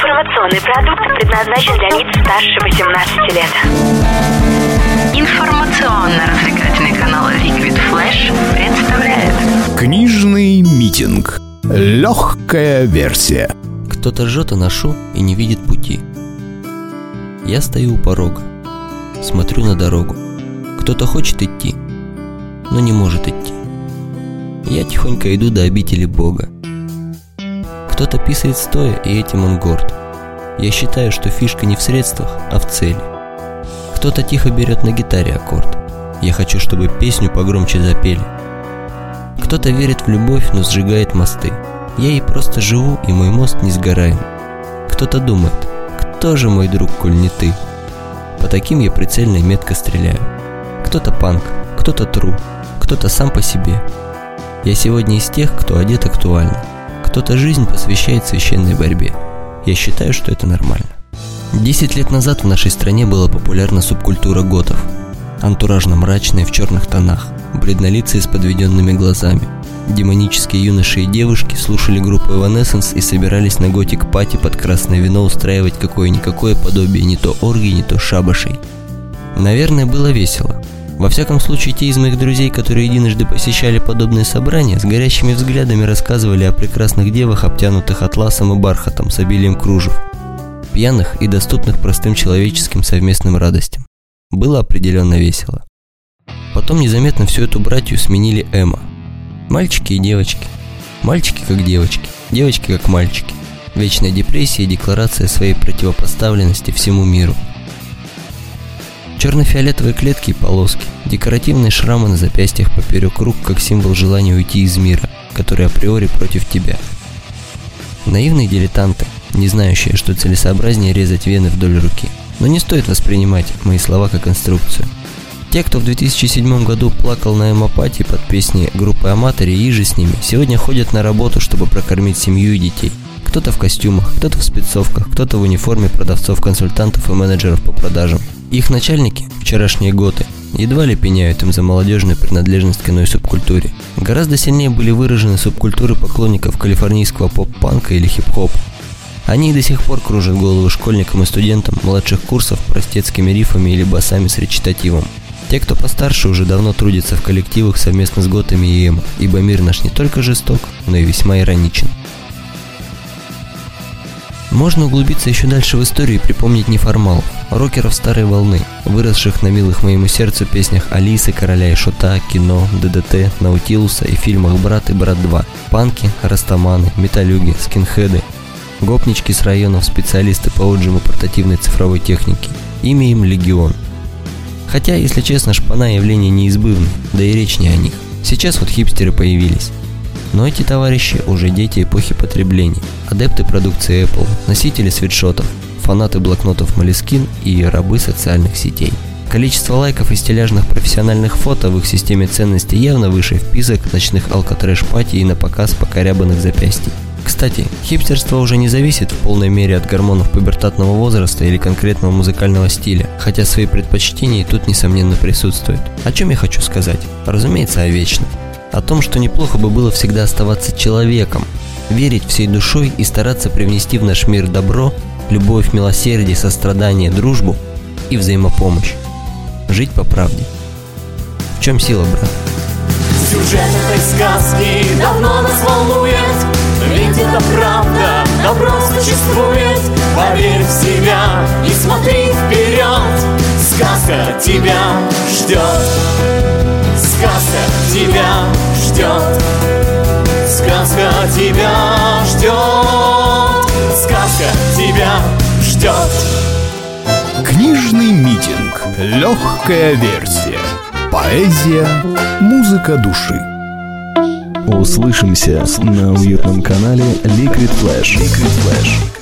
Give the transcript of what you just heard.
Информационный продукт предназначен для лиц старше 18 лет. Информационно-развлекательный канал Liquid Flash представляет Книжный митинг. Легкая версия. Кто-то жжет аношу и не видит пути. Я стою у порога, смотрю на дорогу. Кто-то хочет идти, но не может идти. Я тихонько иду до обители Бога. Кто-то писает стоя, и этим он горд. Я считаю, что фишка не в средствах, а в цели. Кто-то тихо берет на гитаре аккорд. Я хочу, чтобы песню погромче запели. Кто-то верит в любовь, но сжигает мосты. Я ей просто живу, и мой мост не сгораем. Кто-то думает, кто же мой друг, коль не ты? По таким я прицельно и метко стреляю. Кто-то панк, кто-то тру, кто-то сам по себе. Я сегодня из тех, кто одет актуально. Кто-то жизнь посвящает священной борьбе. Я считаю, что это нормально. Десять лет назад в нашей стране была популярна субкультура готов. Антуражно мрачные в черных тонах, бледнолицые с подведенными глазами. Демонические юноши и девушки слушали группу Evanescence и собирались на готик-пати под красное вино устраивать какое-никакое подобие не то оргии, не то шабашей. Наверное, было весело. Во всяком случае, те из моих друзей, которые единожды посещали подобные собрания, с горящими взглядами рассказывали о прекрасных девах, обтянутых атласом и бархатом с обилием кружев, пьяных и доступных простым человеческим совместным радостям. Было определенно весело. Потом незаметно всю эту братью сменили Эма. Мальчики и девочки. Мальчики как девочки, девочки как мальчики. Вечная депрессия и декларация своей противопоставленности всему миру – Черно-фиолетовые клетки и полоски, декоративные шрамы на запястьях поперек рук как символ желания уйти из мира, который априори против тебя. Наивные дилетанты, не знающие, что целесообразнее резать вены вдоль руки. Но не стоит воспринимать мои слова как инструкцию. Те, кто в 2007 году плакал на эмопатии под песни группы Аматори и же с ними, сегодня ходят на работу, чтобы прокормить семью и детей. Кто-то в костюмах, кто-то в спецовках, кто-то в униформе продавцов, консультантов и менеджеров по продажам. Их начальники, вчерашние готы, едва ли пеняют им за молодежную принадлежность к иной субкультуре. Гораздо сильнее были выражены субкультуры поклонников калифорнийского поп-панка или хип-хопа. Они и до сих пор кружат головы школьникам и студентам младших курсов простецкими рифами или басами с речитативом. Те, кто постарше, уже давно трудятся в коллективах совместно с готами и эмо, ибо мир наш не только жесток, но и весьма ироничен. Можно углубиться еще дальше в историю и припомнить неформалов, рокеров старой волны, выросших на милых моему сердцу песнях Алисы, Короля и Шута, кино, ДДТ, Наутилуса и фильмах «Брат» и «Брат 2», панки, растаманы, металюги, скинхеды, гопнички с районов, специалисты по отжиму портативной цифровой техники. Имя им Легион. Хотя, если честно, шпана явление неизбывно, да и речь не о них. Сейчас вот хипстеры появились. Но эти товарищи уже дети эпохи потребления, адепты продукции Apple, носители свитшотов, фанаты блокнотов Moleskine и рабы социальных сетей. Количество лайков и стиляжных профессиональных фото в их системе ценностей явно выше вписок ночных алкотрэш-пати и на показ покорябанных запястий. Кстати, хипстерство уже не зависит в полной мере от гормонов пубертатного возраста или конкретного музыкального стиля, хотя свои предпочтения тут несомненно присутствуют. О чем я хочу сказать? Разумеется, о вечном о том, что неплохо бы было всегда оставаться человеком, верить всей душой и стараться привнести в наш мир добро, любовь, милосердие, сострадание, дружбу и взаимопомощь. Жить по правде. В чем сила, брат? Сюжет этой сказки давно нас волнует Ведь это правда, добро существует Поверь в себя и смотри вперед Сказка тебя ждет Сказка тебя ждет Сказка тебя ждет Сказка тебя ждет Книжный митинг. Легкая версия. Поэзия, музыка души. Услышимся на уютном канале Liquid Flash. Liquid Flash.